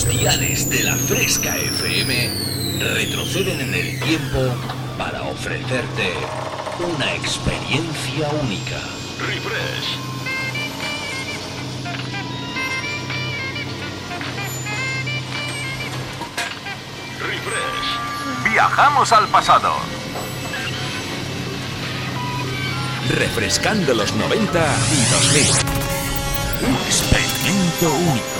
Los diales de la Fresca FM retroceden en el tiempo para ofrecerte una experiencia única. Refresh. Refresh. Viajamos al pasado. Refrescando los 90 y 2000. Un experimento único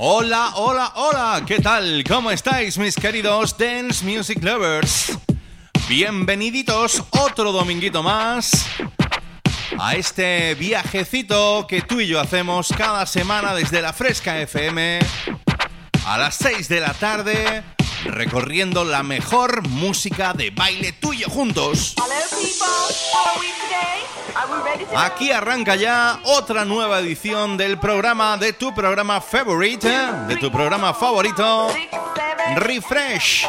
Hola, hola, hola, ¿qué tal? ¿Cómo estáis mis queridos Dance Music Lovers? Bienveniditos otro dominguito más a este viajecito que tú y yo hacemos cada semana desde la Fresca FM a las 6 de la tarde recorriendo la mejor música de baile tuyo juntos. Aquí arranca ya otra nueva edición del programa de tu programa favorito, de tu programa favorito, Refresh.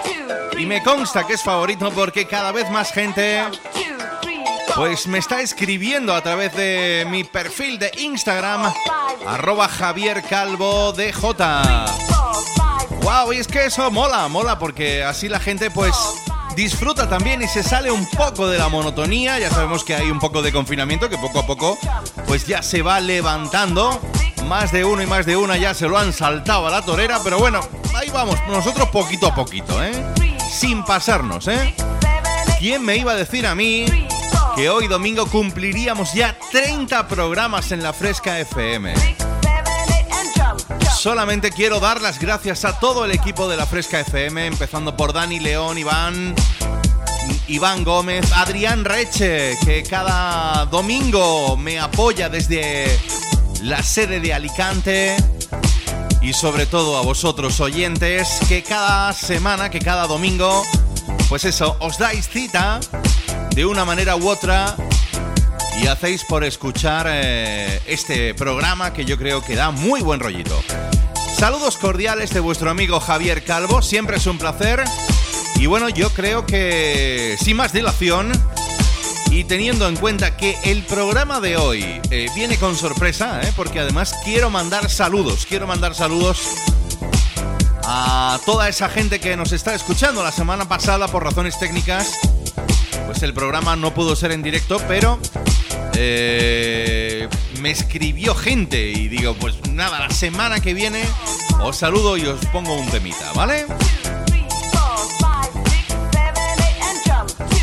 Y me consta que es favorito porque cada vez más gente pues me está escribiendo a través de mi perfil de Instagram, arroba Javier Calvo DJ. Wow, y es que eso mola, mola, porque así la gente pues disfruta también y se sale un poco de la monotonía. Ya sabemos que hay un poco de confinamiento que poco a poco pues ya se va levantando. Más de uno y más de una ya se lo han saltado a la torera, pero bueno, ahí vamos, nosotros poquito a poquito, ¿eh? Sin pasarnos, ¿eh? ¿Quién me iba a decir a mí que hoy domingo cumpliríamos ya 30 programas en la Fresca FM? Solamente quiero dar las gracias a todo el equipo de la Fresca FM, empezando por Dani León, Iván, Iván Gómez, Adrián Reche, que cada domingo me apoya desde la sede de Alicante. Y sobre todo a vosotros oyentes, que cada semana, que cada domingo, pues eso, os dais cita de una manera u otra y hacéis por escuchar eh, este programa que yo creo que da muy buen rollito. Saludos cordiales de vuestro amigo Javier Calvo, siempre es un placer. Y bueno, yo creo que sin más dilación y teniendo en cuenta que el programa de hoy eh, viene con sorpresa, eh, porque además quiero mandar saludos, quiero mandar saludos a toda esa gente que nos está escuchando la semana pasada por razones técnicas. Pues el programa no pudo ser en directo, pero eh, me escribió gente y digo, pues nada, la semana que viene os saludo y os pongo un temita, ¿vale?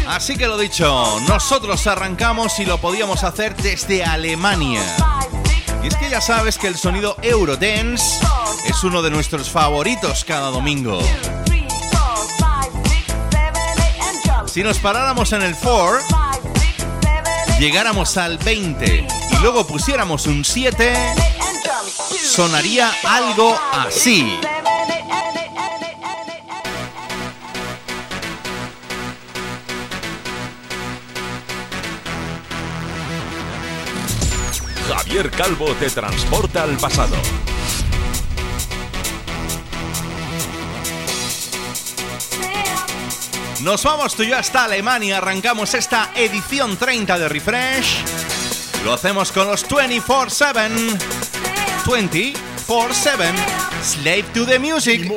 Así que lo dicho, nosotros arrancamos y lo podíamos hacer desde Alemania. Y es que ya sabes que el sonido Eurodance es uno de nuestros favoritos cada domingo. Si nos paráramos en el 4, llegáramos al 20 y luego pusiéramos un 7, sonaría algo así. Javier Calvo te transporta al pasado. Nos vamos tú y yo hasta Alemania, arrancamos esta edición 30 de Refresh. Lo hacemos con los 24-7. 24-7. Slave to the music.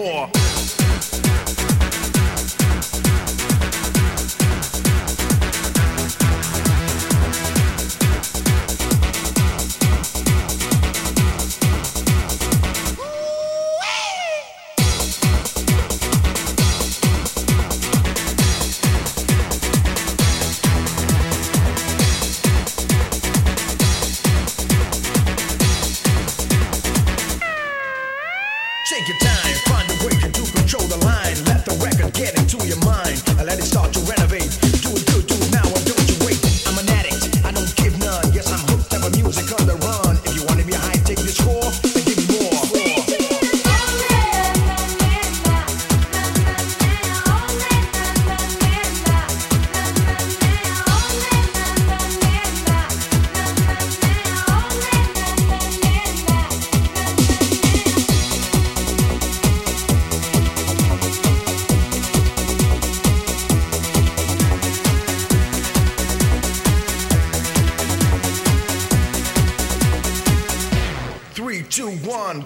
two, one.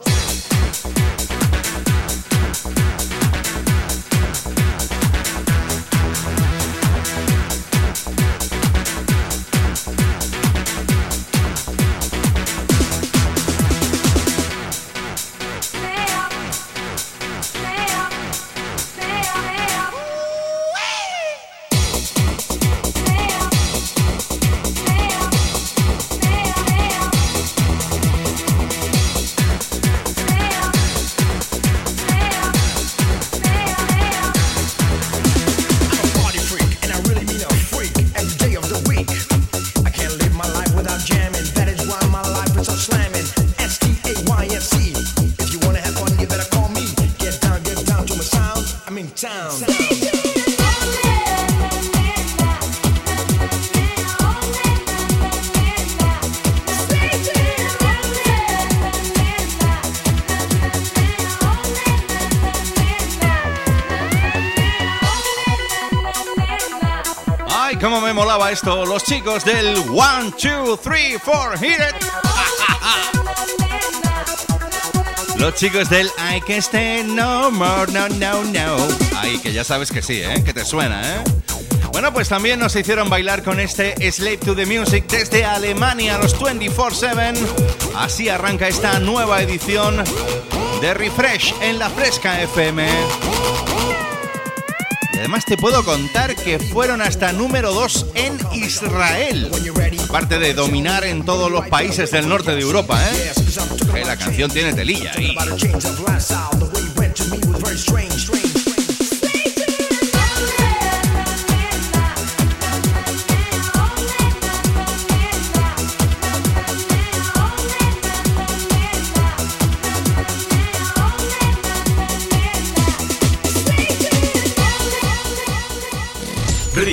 Los chicos del 1, 2, 3, 4, hit it. Los chicos del I can stay no more, no, no, no. Ay, que ya sabes que sí, ¿eh? Que te suena, ¿eh? Bueno, pues también nos hicieron bailar con este Slave to the Music desde Alemania, los 24-7. Así arranca esta nueva edición de Refresh en la Fresca FM además te puedo contar que fueron hasta número 2 en Israel. Aparte de dominar en todos los países del norte de Europa, ¿eh? la canción tiene telilla ahí.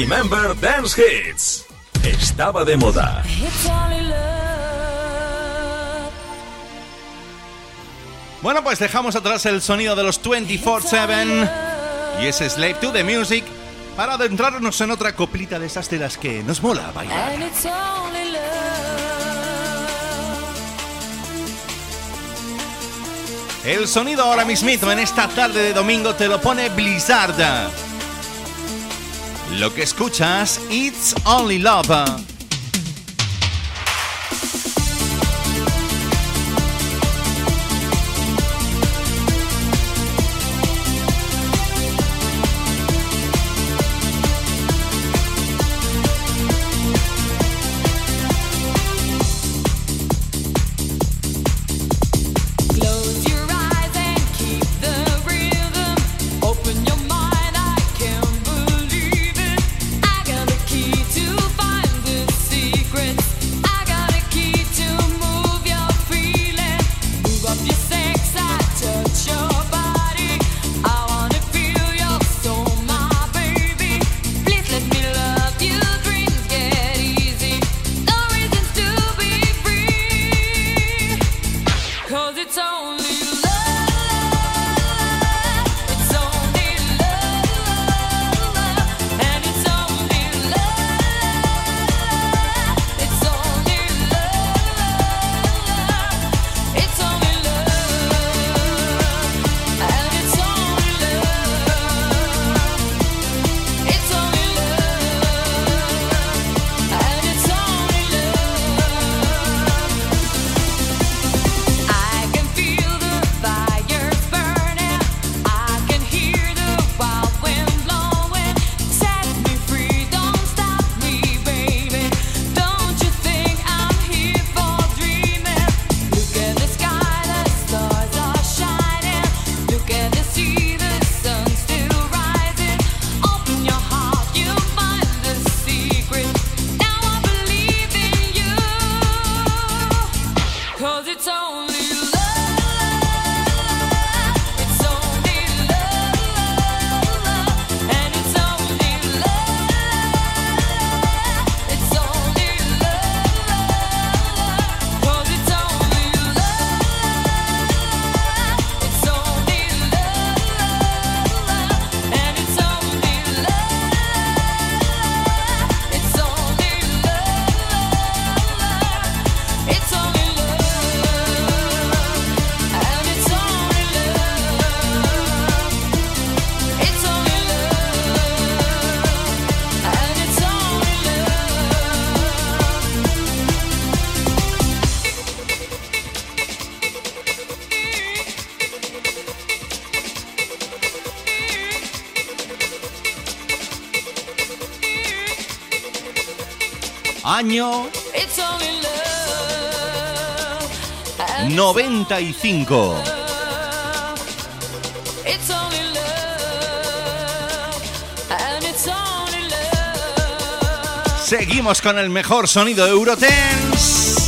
Remember Dance Hits. Estaba de moda. Bueno, pues dejamos atrás el sonido de los 24-7 y ese Slave to the Music para adentrarnos en otra coplita de esas de las que nos mola bailar. El sonido ahora mismito en esta tarde de domingo te lo pone Blizzard. Lo que escuchas, It's Only Love. 95. Seguimos con el mejor sonido de Eurotense.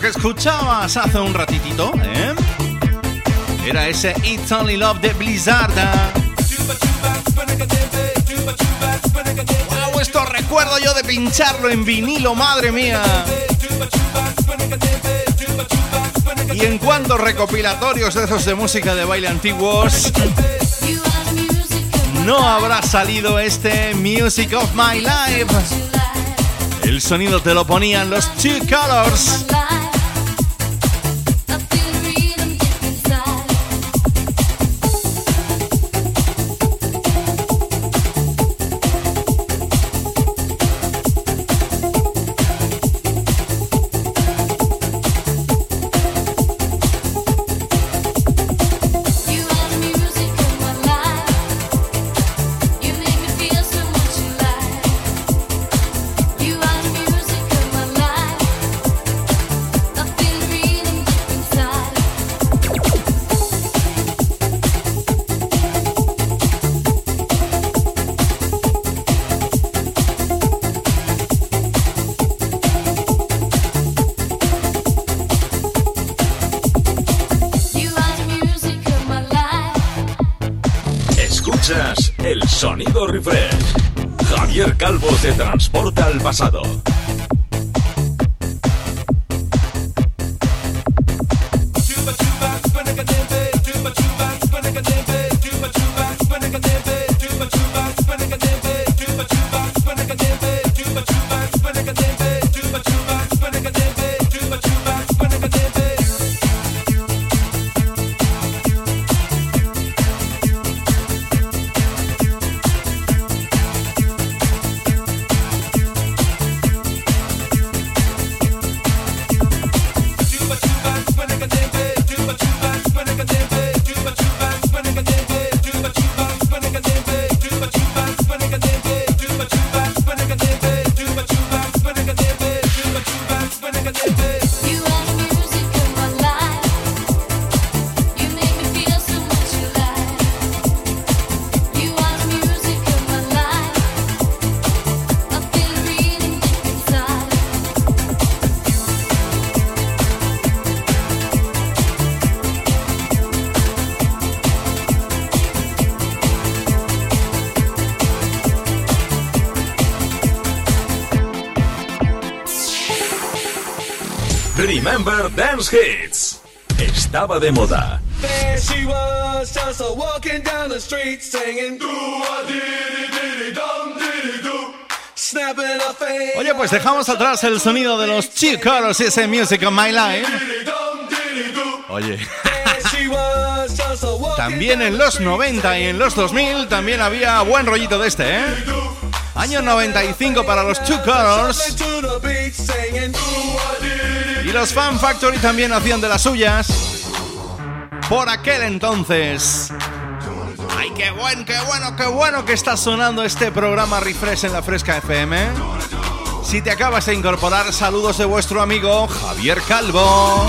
Que escuchabas hace un ratitito, ¿eh? Era ese It's Only Love de Blizzard. ¡Wow! Esto recuerdo yo de pincharlo en vinilo, madre mía. Y en cuanto recopilatorios de esos de música de baile antiguos, no habrá salido este Music of My Life. El sonido te lo ponían los Two Colors. Remember Dance Hits. Estaba de moda. Oye, pues dejamos atrás el sonido de los chicos y ese Music of My Life. Oye. también en los 90 y en los 2000 también había buen rollito de este, ¿eh? Año 95 para los Two Colors. Y los Fan Factory también hacían de las suyas. Por aquel entonces. ¡Ay, qué bueno, qué bueno, qué bueno que está sonando este programa Refresh en la Fresca FM! Si te acabas de incorporar, saludos de vuestro amigo Javier Calvo.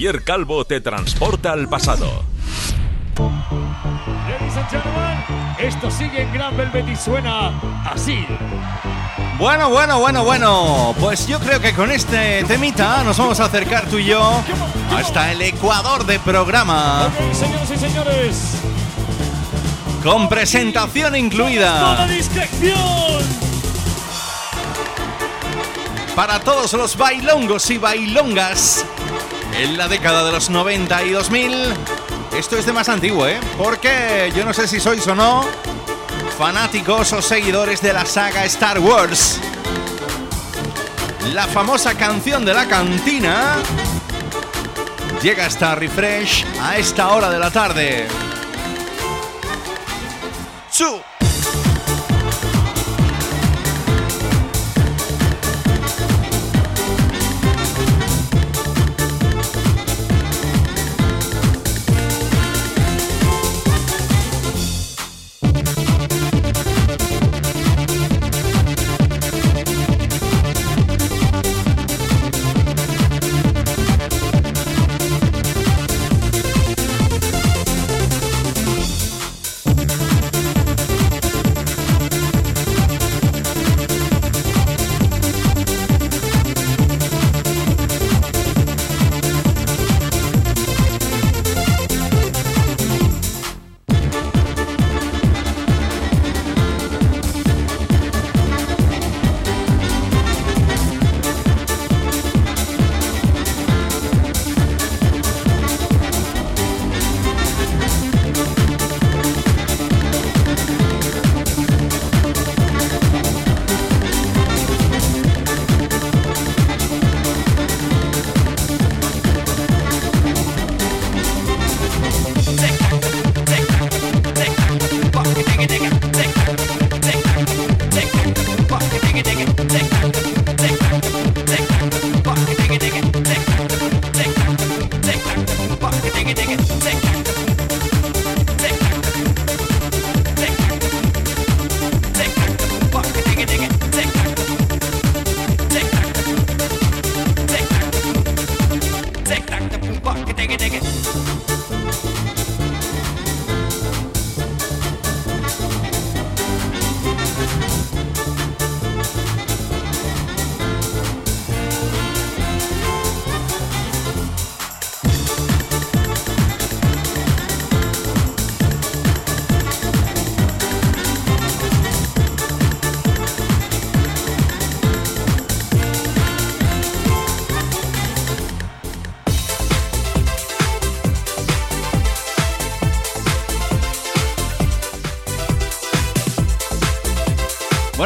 Calvo te transporta al pasado. esto sigue en Gran Velvet y suena así. Bueno, bueno, bueno, bueno. Pues yo creo que con este temita nos vamos a acercar tú y yo hasta el Ecuador de programa. señoras y señores. Con presentación incluida. Para todos los bailongos y bailongas en la década de los 90 y 2000. Esto es de más antiguo, ¿eh? Porque yo no sé si sois o no fanáticos o seguidores de la saga Star Wars. La famosa canción de la cantina llega hasta Refresh a esta hora de la tarde.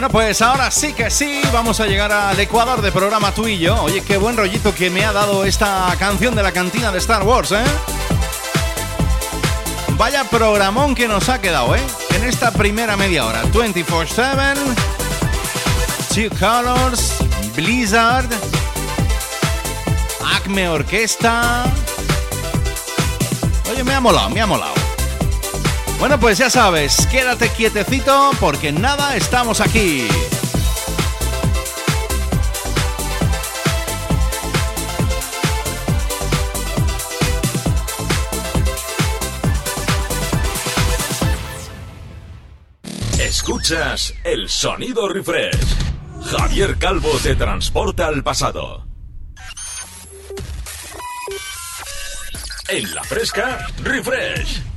¡Chu! pues ahora sí que sí, vamos a llegar al Ecuador de programa tú y yo. Oye, qué buen rollito que me ha dado esta canción de la cantina de Star Wars, ¿eh? Vaya programón que nos ha quedado, ¿eh? En esta primera media hora. 24-7, Two Colors, Blizzard, Acme Orquesta. Oye, me ha molado, me ha molado. Bueno, pues ya sabes, quédate quietecito porque nada, estamos aquí. Escuchas el sonido refresh. Javier Calvo te transporta al pasado. En la fresca, refresh.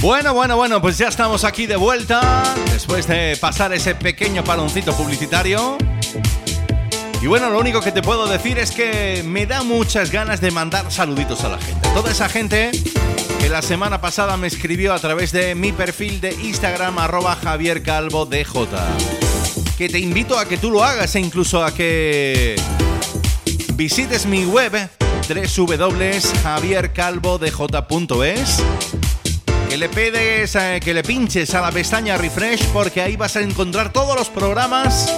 Bueno, bueno, bueno, pues ya estamos aquí de vuelta después de pasar ese pequeño paloncito publicitario. Y bueno, lo único que te puedo decir es que me da muchas ganas de mandar saluditos a la gente. Toda esa gente que la semana pasada me escribió a través de mi perfil de Instagram arroba Javier Calvo DJ. Que te invito a que tú lo hagas e incluso a que visites mi web www.javiercalvodj.es que le pedes, que le pinches a la pestaña refresh porque ahí vas a encontrar todos los programas.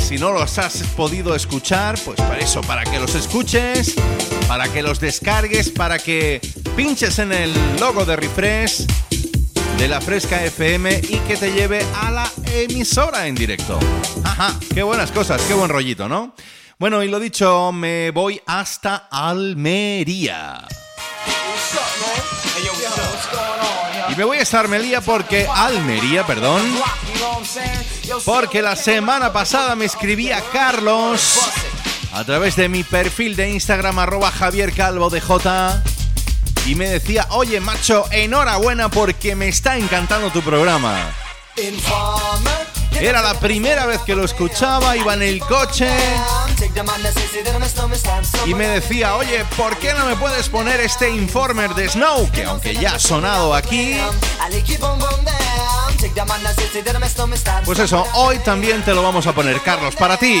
Si no los has podido escuchar, pues para eso, para que los escuches, para que los descargues, para que pinches en el logo de refresh de la Fresca FM y que te lleve a la emisora en directo. Ajá, qué buenas cosas, qué buen rollito, ¿no? Bueno, y lo dicho, me voy hasta Almería. Y me voy a estar Melía porque Almería, perdón. Porque la semana pasada me escribía Carlos a través de mi perfil de Instagram arroba Javier Calvo de J y me decía, oye macho, enhorabuena porque me está encantando tu programa. Era la primera vez que lo escuchaba, iba en el coche y me decía, oye, ¿por qué no me puedes poner este Informer de Snow? Que aunque ya ha sonado aquí... Pues eso, hoy también te lo vamos a poner, Carlos, para ti.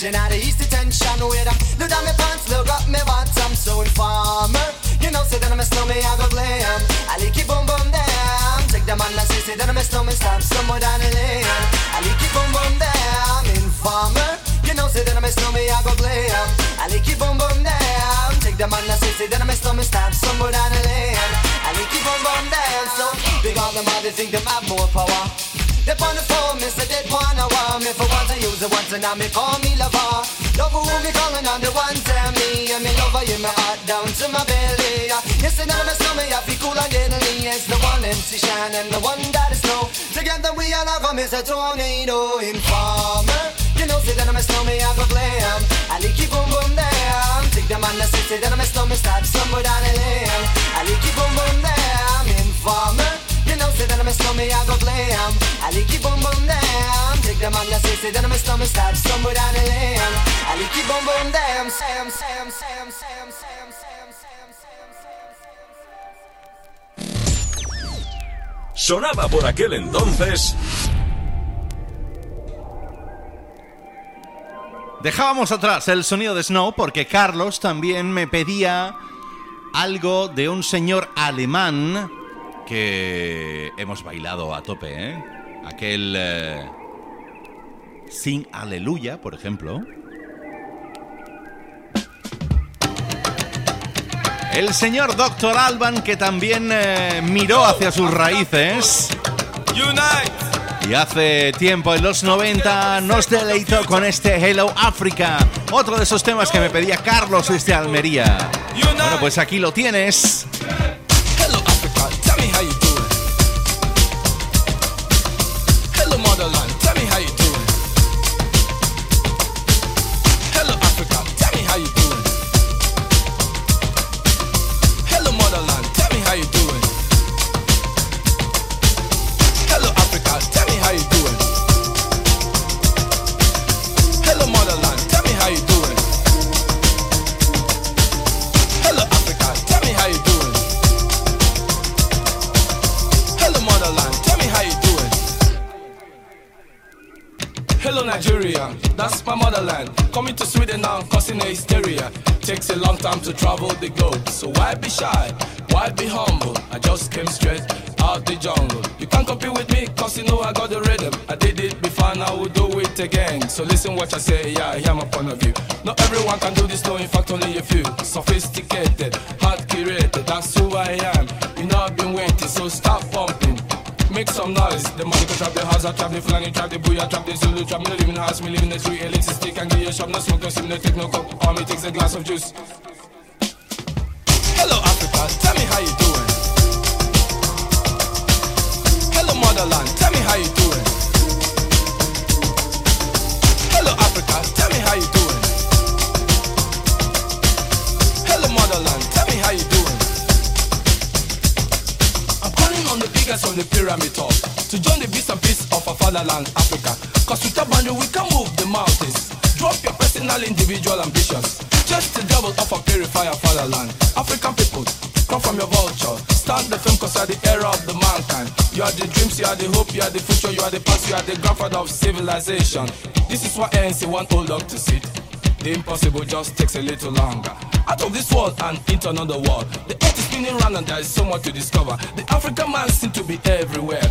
Region had the east detention. Where I look down my pants, look up my bottom, so informer. You know, say that I'm a snowman, I go glam. I like it boom boom down. Take the man, I say, that I'm a snowman, stop somewhere down the lane. I like it boom boom down. Informer. You know, say that I'm a snowman, I go glam. I like it boom boom down. Take the man, I say, that I'm a snowman, stop somewhere down the lane. And we keep on run dance so Because them body think them have more power They on the phone, me say they wanna want me For once to use it once and now me call me lover. Love who me calling on the one tell me And me lover in my heart down to my belly Yes, and now stomach I feel cool and deadly. It's the one MC Shine and the one that is snow Together we all have a miss a tornado informer. You know, say that I'm a snowman, I go glam. I like keep boom boom damn. Take them on the city, that I'm a snowman, start somewhere down the lane. I like keep boom boom damn Informer. You know, say that I'm a snowman, I go glam I like keep boom boom damn Take them on the city, that I'm a snowman, start somewhere down the lane I like keep boom boom damn Sam, Sam, Sam, Sam, Sam, Sam, Sam, Sonaba por aquel entonces. Dejábamos atrás el sonido de Snow porque Carlos también me pedía algo de un señor alemán que hemos bailado a tope, ¿eh? Aquel eh, Sin Aleluya, por ejemplo. El señor Dr. Alban que también eh, miró hacia sus raíces. Y hace tiempo, en los 90, nos deleitó con este Hello Africa, otro de esos temas que me pedía Carlos desde Almería. Bueno, pues aquí lo tienes. Time to travel the globe, so why be shy? Why be humble? I just came straight out the jungle. You can't compete with me, cause you know I got the rhythm. I did it before, now I will do it again. So listen what I say, yeah, I hear my point of view. Not everyone can do this, no, in fact, only a few. Sophisticated, hard curated, that's who I am. You know I've been waiting, so stop pumping. Make some noise. The money can trap the house, I trap the flanny, trap the booyah, trap the Zulu, trap me, live in the house, me living in the street, elixir stick and give you a shop, no smoke, no sim, no take no coke. All takes a glass of juice. Tell me how you doing. Hello motherland, tell me how you doing. Hello Africa, tell me how you doing. Hello motherland, tell me how you doing. I'm calling on the biggest on the pyramid top to join the beast and of our fatherland, Africa. Cause with a we can move the mountains. Drop your personal, individual ambitions. Just the devil of our purifier fatherland. African people, come from your vulture. Start the film cause you are the era of the mankind. You are the dreams, you are the hope, you are the future, you are the past, you are the grandfather of civilization. This is what ANC want old dog to sit. The impossible just takes a little longer. Out of this world and into another world. The earth is spinning round and there is so much to discover. The African man seems to be everywhere.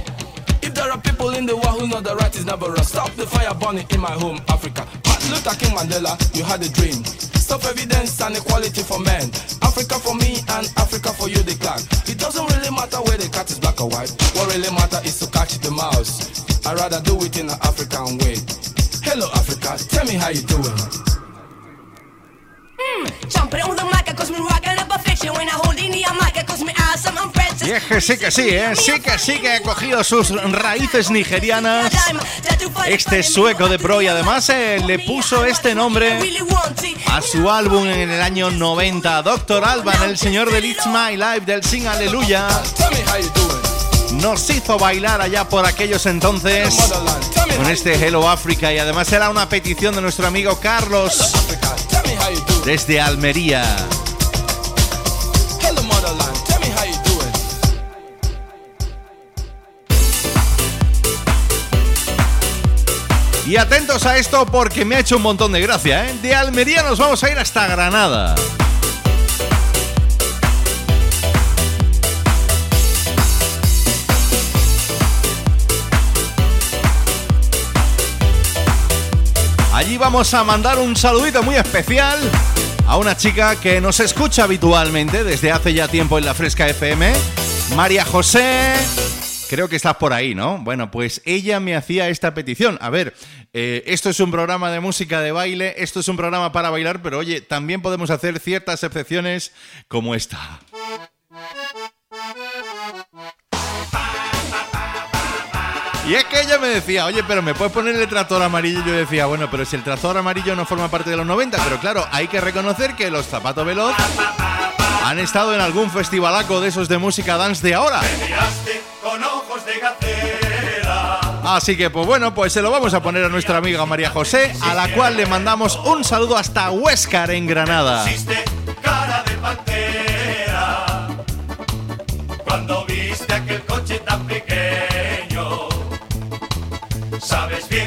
If there are people in the world who know the right is never wrong, stop the fire burning in my home, Africa. Martin Luther King Mandela, you had a dream. Stop evidence and equality for men. Africa for me and Africa for you, the clan. It doesn't really matter where the cat is black or white. What really matters is to catch the mouse. I'd rather do it in an African way. Hello, Africa, tell me how you doing. Y es que sí que sí, ¿eh? Sí que sí que ha cogido sus raíces nigerianas. Este sueco de pro y además eh, le puso este nombre a su álbum en el año 90. Doctor Alban, el señor del It's My Life, del Sing Aleluya, nos hizo bailar allá por aquellos entonces con este Hello Africa y además era una petición de nuestro amigo Carlos desde Almería. Y atentos a esto porque me ha hecho un montón de gracia, ¿eh? De Almería nos vamos a ir hasta Granada. Allí vamos a mandar un saludito muy especial a una chica que nos escucha habitualmente desde hace ya tiempo en la Fresca FM, María José. Creo que estás por ahí, ¿no? Bueno, pues ella me hacía esta petición. A ver, eh, esto es un programa de música de baile, esto es un programa para bailar, pero oye, también podemos hacer ciertas excepciones como esta. Y es que ella me decía, oye, pero ¿me puedes poner el tractor amarillo? Y yo decía, bueno, pero si el tractor amarillo no forma parte de los 90, pero claro, hay que reconocer que los zapatos veloz han estado en algún festivalaco de esos de música dance de ahora. Así que, pues bueno, pues se lo vamos a poner a nuestra amiga María José, a la cual le mandamos un saludo hasta Huéscar, en Granada. cara de Sabes bien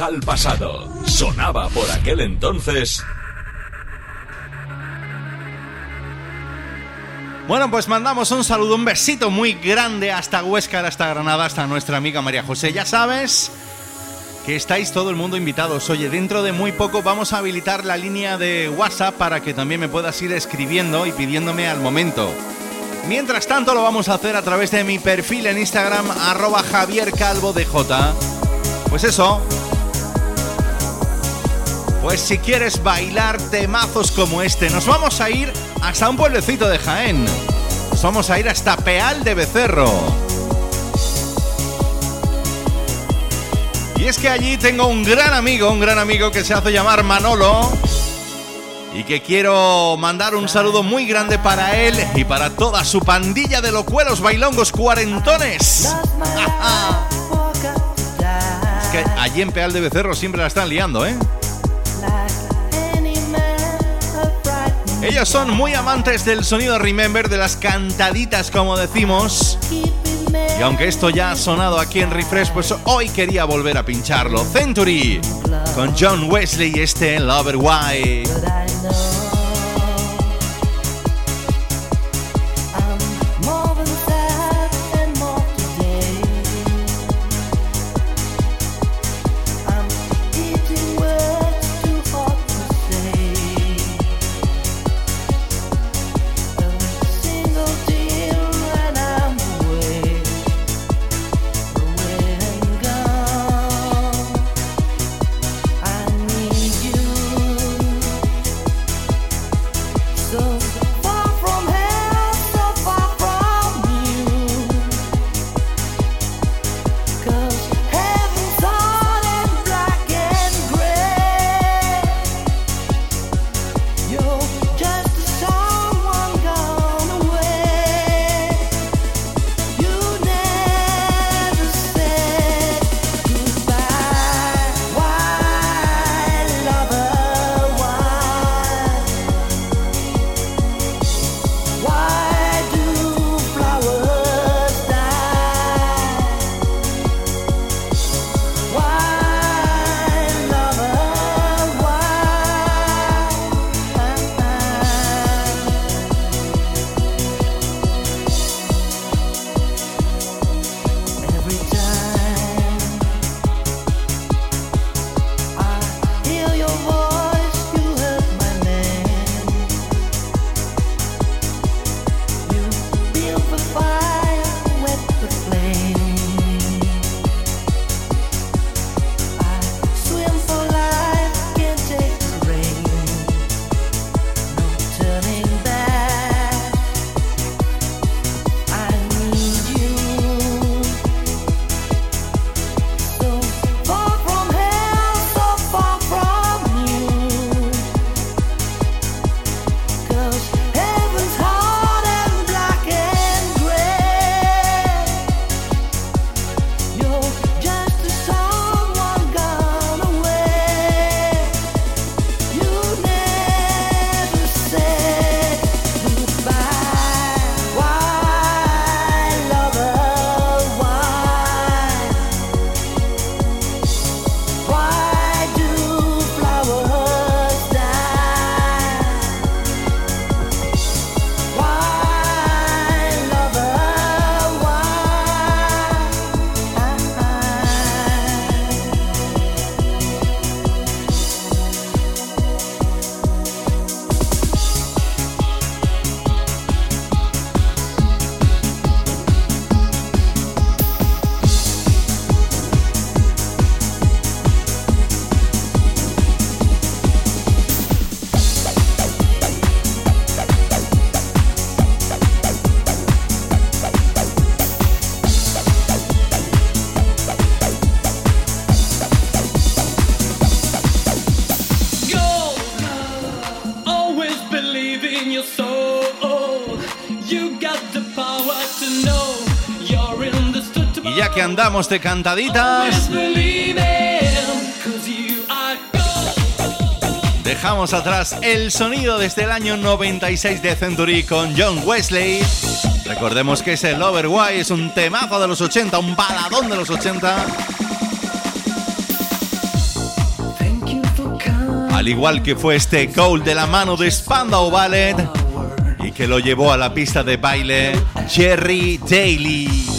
Al pasado. Sonaba por aquel entonces. Bueno, pues mandamos un saludo, un besito muy grande hasta Huesca, hasta Granada, hasta nuestra amiga María José. Ya sabes que estáis todo el mundo invitados. Oye, dentro de muy poco vamos a habilitar la línea de WhatsApp para que también me puedas ir escribiendo y pidiéndome al momento. Mientras tanto lo vamos a hacer a través de mi perfil en Instagram arroba Javier Calvo de J. Pues eso. Pues si quieres bailar temazos como este, nos vamos a ir hasta un pueblecito de Jaén. Nos vamos a ir hasta Peal de Becerro. Y es que allí tengo un gran amigo, un gran amigo que se hace llamar Manolo. Y que quiero mandar un saludo muy grande para él y para toda su pandilla de locuelos bailongos cuarentones. es que allí en Peal de Becerro siempre la están liando, ¿eh? Ellos son muy amantes del sonido Remember, de las cantaditas como decimos. Y aunque esto ya ha sonado aquí en Refresh, pues hoy quería volver a pincharlo. Century con John Wesley y este Lover Why. Andamos de cantaditas. Dejamos atrás el sonido desde el año 96 de Century con John Wesley. Recordemos que ese Lover Why es un temazo de los 80, un baladón de los 80. Al igual que fue este goal de la mano de Spandau Ballet y que lo llevó a la pista de baile Jerry Daly.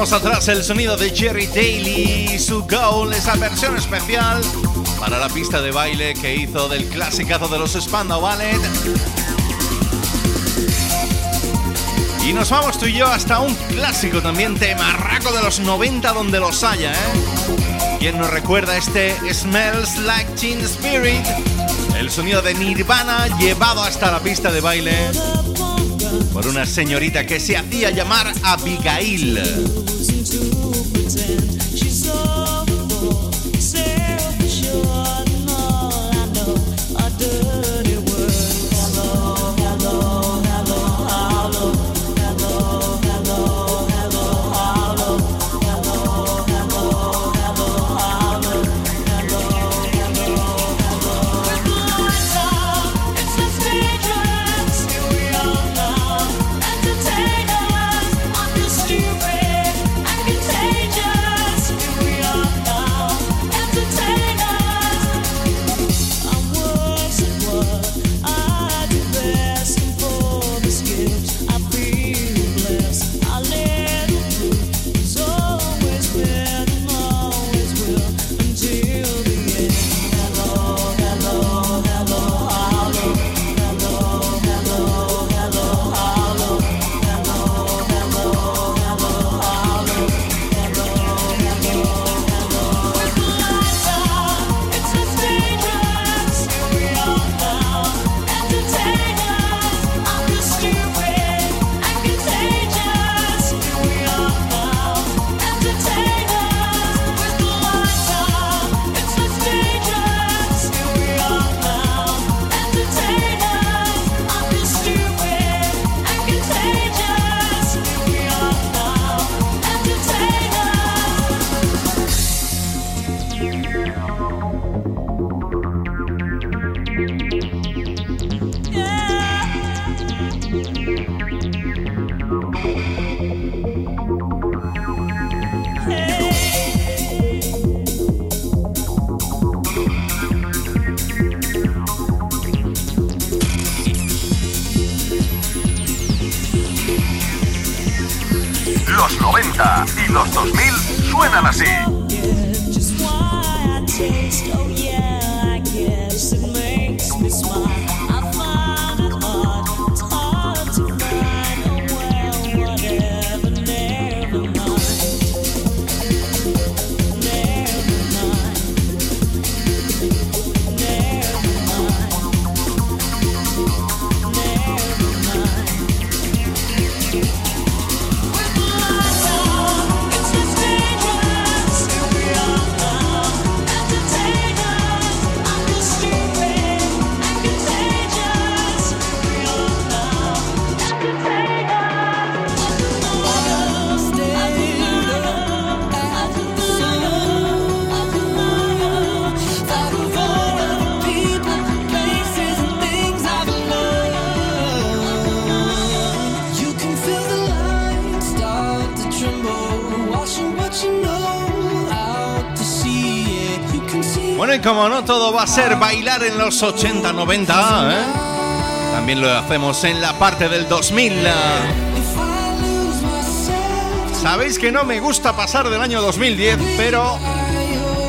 Dejábamos atrás el sonido de Jerry Daly su Goal, esa versión especial para la pista de baile que hizo del clasicazo de los Spandau Ballet. Y nos vamos tú y yo hasta un clásico también temarraco de los 90 donde los haya, ¿eh? ¿Quién nos recuerda este Smells Like Teen Spirit? El sonido de Nirvana llevado hasta la pista de baile por una señorita que se hacía llamar Abigail. pretend 90 y los 2000 suenan así. Como no todo va a ser bailar en los 80, 90, ¿eh? También lo hacemos en la parte del 2000. If I lose myself, Sabéis que no me gusta pasar del año 2010, pero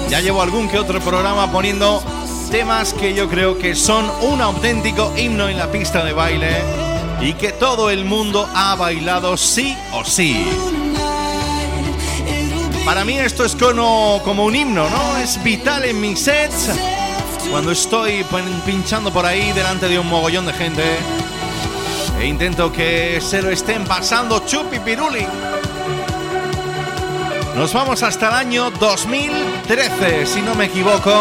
ya llevo algún que otro programa poniendo temas que yo creo que son un auténtico himno en la pista de baile y que todo el mundo ha bailado sí o sí. Para mí esto es como, como un himno, ¿no? Es vital en mis sets cuando estoy pinchando por ahí delante de un mogollón de gente e intento que se lo estén pasando chupi piruli. Nos vamos hasta el año 2013, si no me equivoco,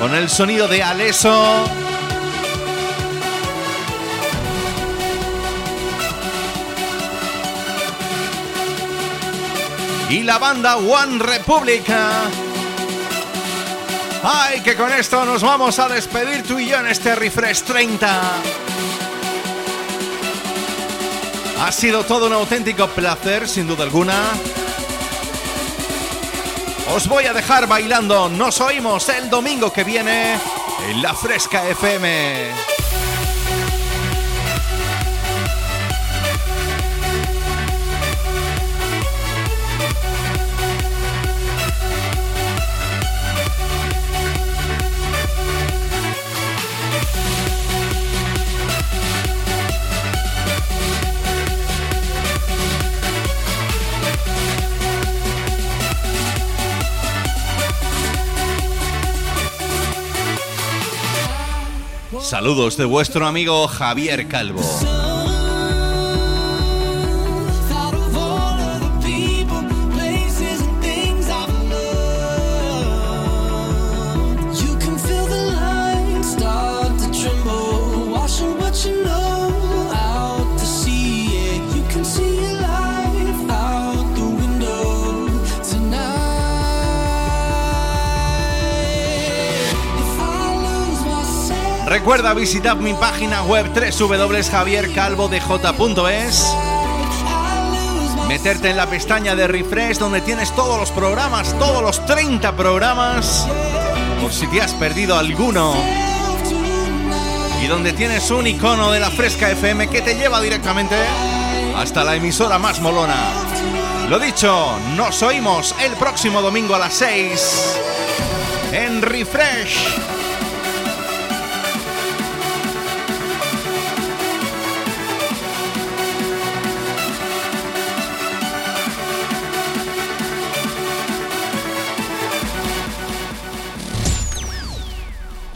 con el sonido de Aleso. Y la banda One Republica. Ay, que con esto nos vamos a despedir tú y yo en este Refresh 30. Ha sido todo un auténtico placer, sin duda alguna. Os voy a dejar bailando. Nos oímos el domingo que viene en la Fresca FM. Saludos de vuestro amigo Javier Calvo. Recuerda visitar mi página web www.javiercalvodej.es Meterte en la pestaña de Refresh donde tienes todos los programas, todos los 30 programas, por si te has perdido alguno. Y donde tienes un icono de la Fresca FM que te lleva directamente hasta la emisora más molona. Lo dicho, nos oímos el próximo domingo a las 6 en Refresh.